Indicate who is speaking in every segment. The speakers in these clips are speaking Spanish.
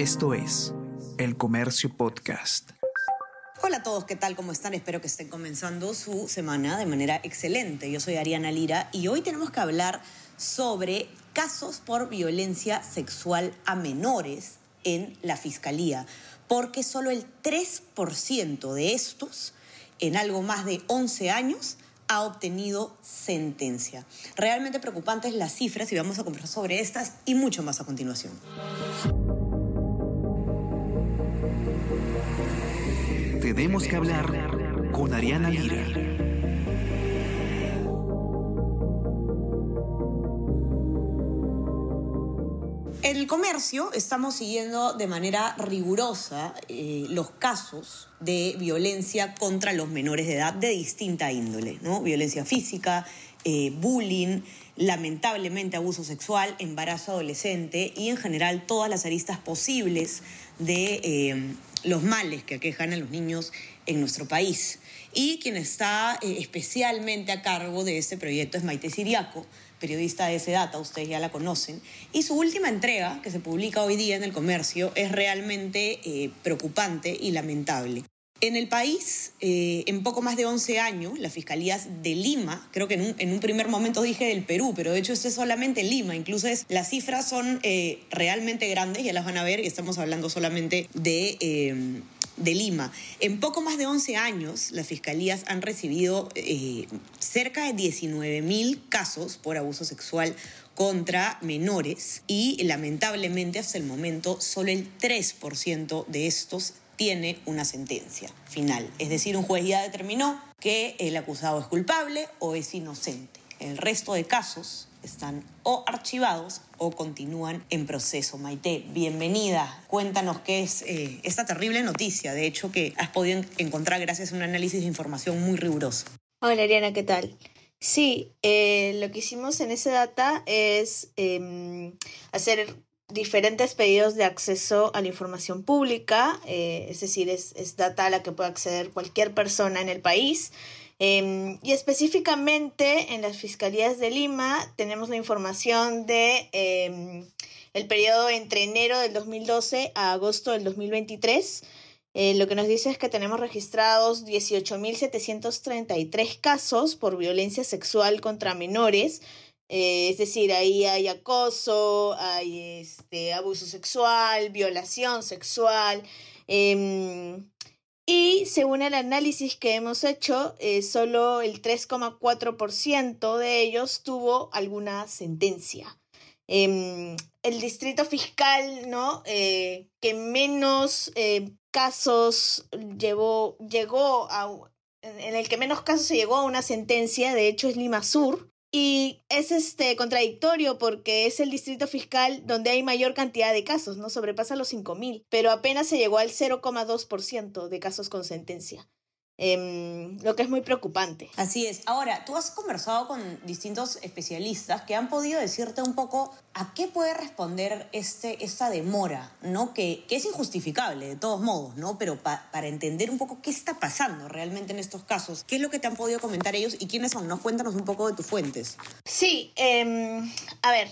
Speaker 1: Esto es El Comercio Podcast.
Speaker 2: Hola a todos, ¿qué tal? ¿Cómo están? Espero que estén comenzando su semana de manera excelente. Yo soy Ariana Lira y hoy tenemos que hablar sobre casos por violencia sexual a menores en la Fiscalía, porque solo el 3% de estos, en algo más de 11 años, ha obtenido sentencia. Realmente preocupantes las cifras y vamos a conversar sobre estas y mucho más a continuación.
Speaker 1: Tenemos que hablar con Ariana Lira.
Speaker 2: En el comercio estamos siguiendo de manera rigurosa eh, los casos de violencia contra los menores de edad de distinta índole, ¿no? Violencia física, eh, bullying, lamentablemente abuso sexual, embarazo adolescente y en general todas las aristas posibles de eh, los males que aquejan a los niños en nuestro país. Y quien está eh, especialmente a cargo de este proyecto es Maite Siriaco, periodista de ese data, ustedes ya la conocen. Y su última entrega, que se publica hoy día en el comercio, es realmente eh, preocupante y lamentable. En el país, eh, en poco más de 11 años, las fiscalías de Lima, creo que en un, primer momento dije del Perú, pero de hecho este es solamente Lima, incluso las cifras son eh, realmente grandes, ya las van a ver, y estamos hablando solamente de, eh, Lima. En poco más de 11 años, las fiscalías han recibido cerca de 19 mil casos por abuso sexual contra menores y lamentablemente hasta el momento solo el 3% de estos tiene una sentencia final. Es decir, un juez ya determinó que el acusado es culpable o es inocente. El resto de casos están o archivados o continúan en proceso. Maite, bienvenida. Cuéntanos qué es eh, esta terrible noticia, de hecho, que has podido encontrar gracias a un análisis de información muy riguroso.
Speaker 3: Hola, Ariana, ¿qué tal? Sí, eh, lo que hicimos en ese data es em, hacer diferentes pedidos de acceso a la información pública, eh, es decir, es, data a la que puede acceder cualquier persona en el país. Em, y específicamente en las fiscalías de Lima tenemos la información de em, el periodo entre enero del 2012 a agosto del 2023. Eh, lo que nos dice es que tenemos registrados 18.733 casos por violencia sexual contra menores, eh, es decir, ahí hay acoso, hay este, abuso sexual, violación sexual. Em, y según el análisis que hemos hecho, eh, solo el 3,4% de ellos tuvo alguna sentencia. Em, el distrito fiscal, ¿no? Eh, que menos casos llevó, llegó a, en el que menos casos se llegó a una sentencia, de hecho es Lima Sur, y es este contradictorio porque es el distrito fiscal donde hay mayor cantidad de casos, ¿no? Sobrepasa los 5.000, pero apenas se llegó al 0,2% de casos con sentencia. Em, lo que es muy preocupante.
Speaker 2: Así es. Ahora, tú has conversado con distintos especialistas que han podido decirte un poco a qué puede responder este, esta demora, ¿no? Que, que es injustificable de todos modos, ¿no? Pero para entender un poco qué está pasando realmente en estos casos, ¿qué es lo que te han podido comentar ellos y quiénes son? ¿no? Cuéntanos un poco de tus fuentes.
Speaker 3: Sí, em, a ver.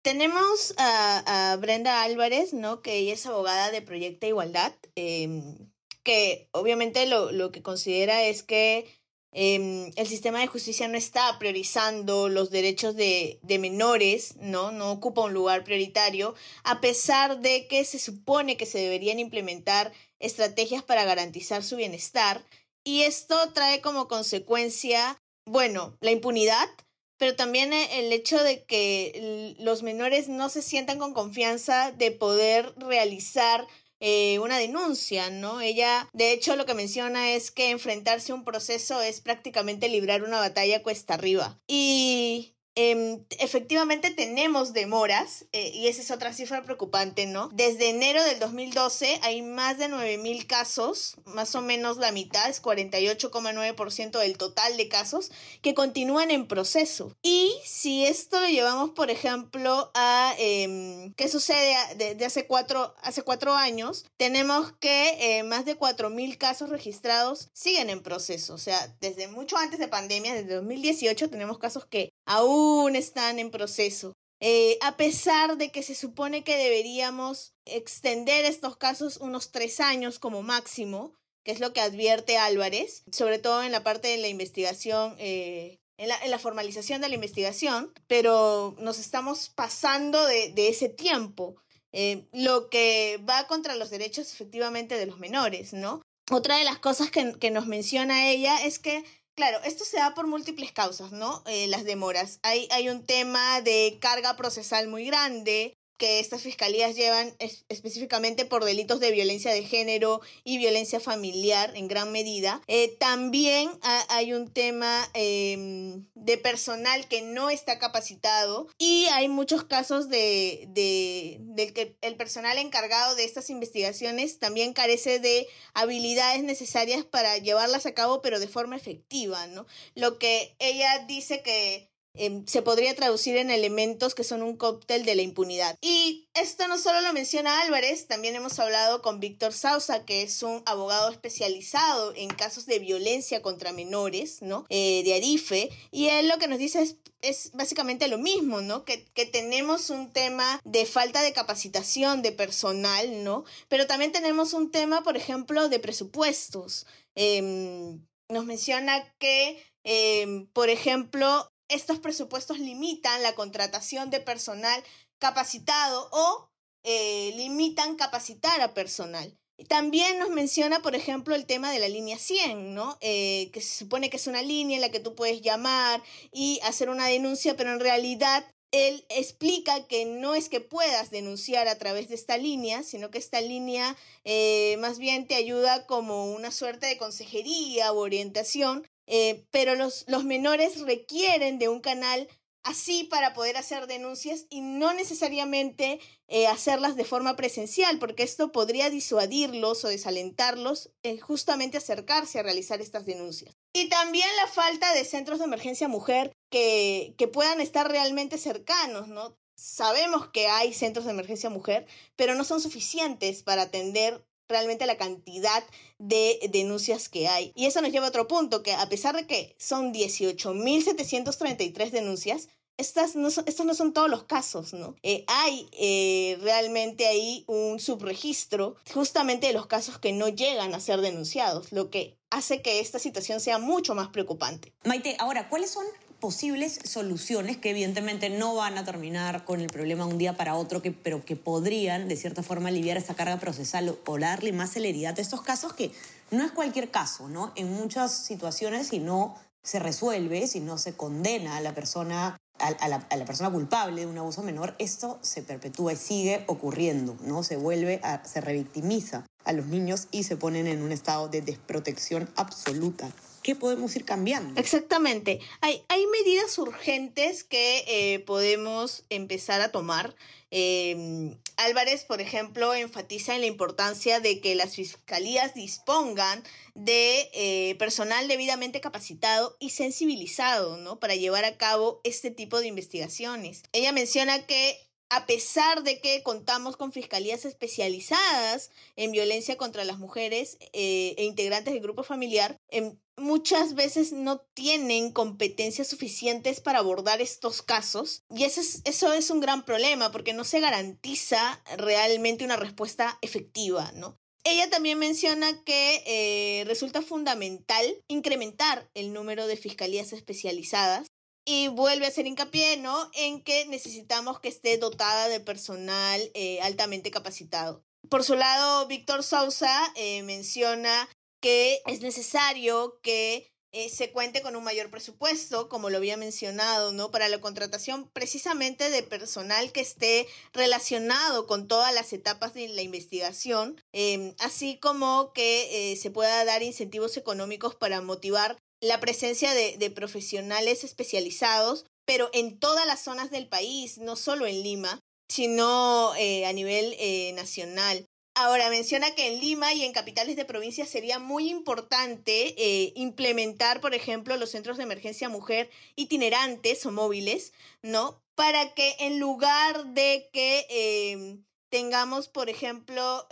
Speaker 3: Tenemos a, Brenda Álvarez, ¿no? Que ella es abogada de Proyecta Igualdad. Eh, que obviamente lo, lo que considera es que em, el sistema de justicia no está priorizando los derechos de, de, menores, ¿no? No ocupa un lugar prioritario, a pesar de que se supone que se deberían implementar estrategias para garantizar su bienestar. Y esto trae como consecuencia, bueno, la impunidad, pero también el hecho de que los menores no se sientan con confianza de poder realizar eh, una denuncia, ¿no? Ella, de hecho, lo que menciona es que enfrentarse a un proceso es prácticamente librar una batalla cuesta arriba. Y Em, efectivamente tenemos demoras eh, y esa es otra cifra preocupante, ¿no? Desde enero del 2012 hay más de 9.000 casos, más o menos la mitad, es 48,9% del total de casos que continúan en proceso. Y si esto lo llevamos, por ejemplo, a em, qué sucede de, hace, cuatro, hace cuatro años, tenemos que eh, más de 4.000 casos registrados siguen en proceso. O sea, desde mucho antes de pandemia, desde 2018, tenemos casos que aún están en proceso. eh, a pesar de que se supone que deberíamos extender estos casos unos tres años como máximo, que es lo que advierte Álvarez, sobre todo en la parte de la investigación eh, en la, formalización de la investigación, pero nos estamos pasando de, ese tiempo, eh, lo que va contra los derechos efectivamente de los menores, ¿no? Otra de las cosas que, nos menciona ella es que Claro, esto se da por múltiples causas, ¿no? Eh, las demoras. Hay, hay un tema de carga procesal muy grande, que estas fiscalías llevan específicamente por delitos de violencia de género y violencia familiar en gran medida. Eh, también hay un tema em, de personal que no está capacitado y hay muchos casos de, de, que el personal encargado de estas investigaciones también carece de habilidades necesarias para llevarlas a cabo pero de forma efectiva, ¿no? Lo que ella dice que Em, se podría traducir en elementos que son un cóctel de la impunidad. Y esto no solo lo menciona Álvarez, también hemos hablado con Víctor Sausa, que es un abogado especializado en casos de violencia contra menores, ¿no? Eh, de Arife, y él lo que nos dice es, es básicamente lo mismo, ¿no? Que, que tenemos un tema de falta de capacitación de personal, ¿no? Pero también tenemos un tema, por ejemplo, de presupuestos. Em, nos menciona que, em, por ejemplo, estos presupuestos limitan la contratación de personal capacitado o eh, limitan capacitar a personal. También nos menciona, por ejemplo, el tema de la línea 100, ¿no? Eh, que se supone que es una línea en la que tú puedes llamar y hacer una denuncia, pero en realidad él explica que no es que puedas denunciar a través de esta línea, sino que esta línea eh, más bien te ayuda como una suerte de consejería o orientación eh, pero los, los menores requieren de un canal así para poder hacer denuncias y no necesariamente eh, hacerlas de forma presencial, porque esto podría disuadirlos o desalentarlos en justamente acercarse a realizar estas denuncias. Y también la falta de centros de emergencia mujer que, que puedan estar realmente cercanos, ¿no? Sabemos que hay centros de emergencia mujer, pero no son suficientes para atender realmente la cantidad de denuncias que hay. Y eso nos lleva a otro punto, que a pesar de que son 18.733 denuncias, estas no son, estos no son todos los casos, ¿no? Eh, hay eh, realmente ahí un subregistro justamente de los casos que no llegan a ser denunciados, lo que hace que esta situación sea mucho más preocupante.
Speaker 2: Maite, ahora, ¿cuáles son posibles soluciones que evidentemente no van a terminar con el problema un día para otro, pero que podrían de cierta forma aliviar esa carga procesal o, darle más celeridad a estos casos que no es cualquier caso, ¿no? En muchas situaciones si no se resuelve, si no se condena a la persona a, la, a, la, persona culpable de un abuso menor, esto se perpetúa y sigue ocurriendo, ¿no? Se vuelve, a, se revictimiza a los niños y se ponen en un estado de desprotección absoluta. ¿Qué podemos ir cambiando?
Speaker 3: Exactamente. Hay, hay medidas urgentes que eh, podemos empezar a tomar. Em, Álvarez, por ejemplo, enfatiza en la importancia de que las fiscalías dispongan de eh, personal debidamente capacitado y sensibilizado, ¿no? Para llevar a cabo este tipo de investigaciones. Ella menciona que a pesar de que contamos con fiscalías especializadas en violencia contra las mujeres eh, e integrantes del grupo familiar, em, muchas veces no tienen competencias suficientes para abordar estos casos y eso es, un gran problema porque no se garantiza realmente una respuesta efectiva, ¿no? Ella también menciona que eh, resulta fundamental incrementar el número de fiscalías especializadas y vuelve a hacer hincapié, ¿no? En que necesitamos que esté dotada de personal eh, altamente capacitado. Por su lado, Víctor Sousa eh, menciona que es necesario que eh, se cuente con un mayor presupuesto, como lo había mencionado, ¿no? Para la contratación precisamente de personal que esté relacionado con todas las etapas de la investigación, em, así como que se pueda dar incentivos económicos para motivar la presencia de, profesionales especializados, pero en todas las zonas del país, no solo en Lima, sino eh, a nivel eh, nacional. Ahora, menciona que en Lima y en capitales de provincia sería muy importante eh, implementar, por ejemplo, los centros de emergencia mujer itinerantes o móviles, ¿no? Para que en lugar de que tengamos, por ejemplo,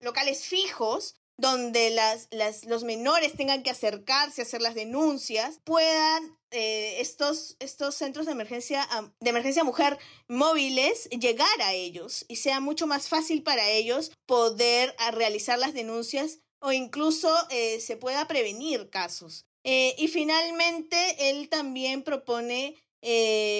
Speaker 3: locales fijos, donde los menores tengan que acercarse a hacer las denuncias, puedan eh, estos, estos centros de emergencia, de emergencia mujer móviles llegar a ellos y sea mucho más fácil para ellos poder realizar las denuncias o incluso eh, se pueda prevenir casos. Eh, y finalmente, él también propone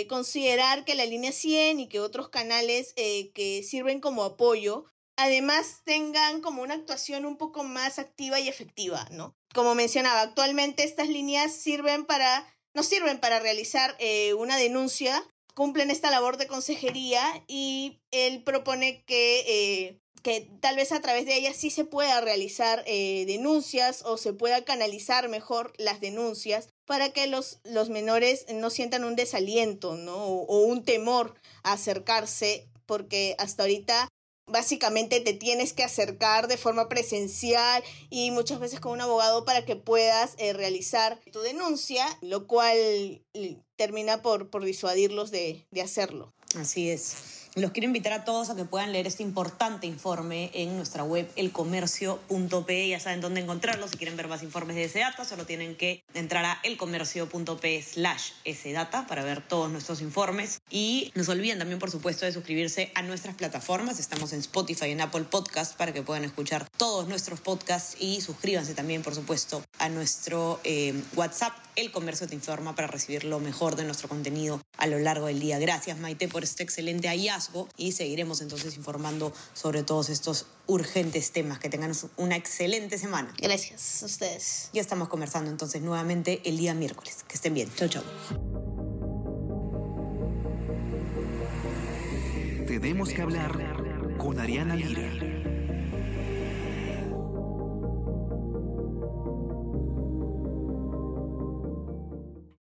Speaker 3: considerar que la línea 100 y que otros canales que sirven como apoyo además tengan como una actuación un poco más activa y efectiva, ¿no? Como mencionaba, actualmente estas líneas sirven para, no sirven para realizar eh, una denuncia, cumplen esta labor de consejería y él propone que, eh, que tal vez a través de ellas sí se pueda realizar eh, denuncias o se pueda canalizar mejor las denuncias para que los, los menores no sientan un desaliento, ¿no? o un temor a acercarse porque hasta ahorita básicamente te tienes que acercar de forma presencial y muchas veces con un abogado para que puedas eh, realizar tu denuncia, lo cual termina por, por disuadirlos de, de hacerlo.
Speaker 2: Así es. Los quiero invitar a todos a que puedan leer este importante informe en nuestra web elcomercio.pe. Ya saben dónde encontrarlo. Si quieren ver más informes de ese data, solo tienen que entrar a elcomercio.pe slash data para ver todos nuestros informes. Y no se olviden también, por supuesto, de suscribirse a nuestras plataformas. Estamos en Spotify y en Apple Podcast para que puedan escuchar todos nuestros podcasts y suscríbanse también, por supuesto, a nuestro eh, WhatsApp. El Comercio te informa para recibir lo mejor de nuestro contenido a lo largo del día. Gracias, Maite, por este excelente hallazgo y seguiremos entonces informando sobre todos estos urgentes temas. Que tengan una excelente semana.
Speaker 3: Gracias a ustedes.
Speaker 2: Ya estamos conversando entonces nuevamente el día miércoles. Que estén bien. Chau, chau.
Speaker 1: Tenemos que hablar con Ariana Lira.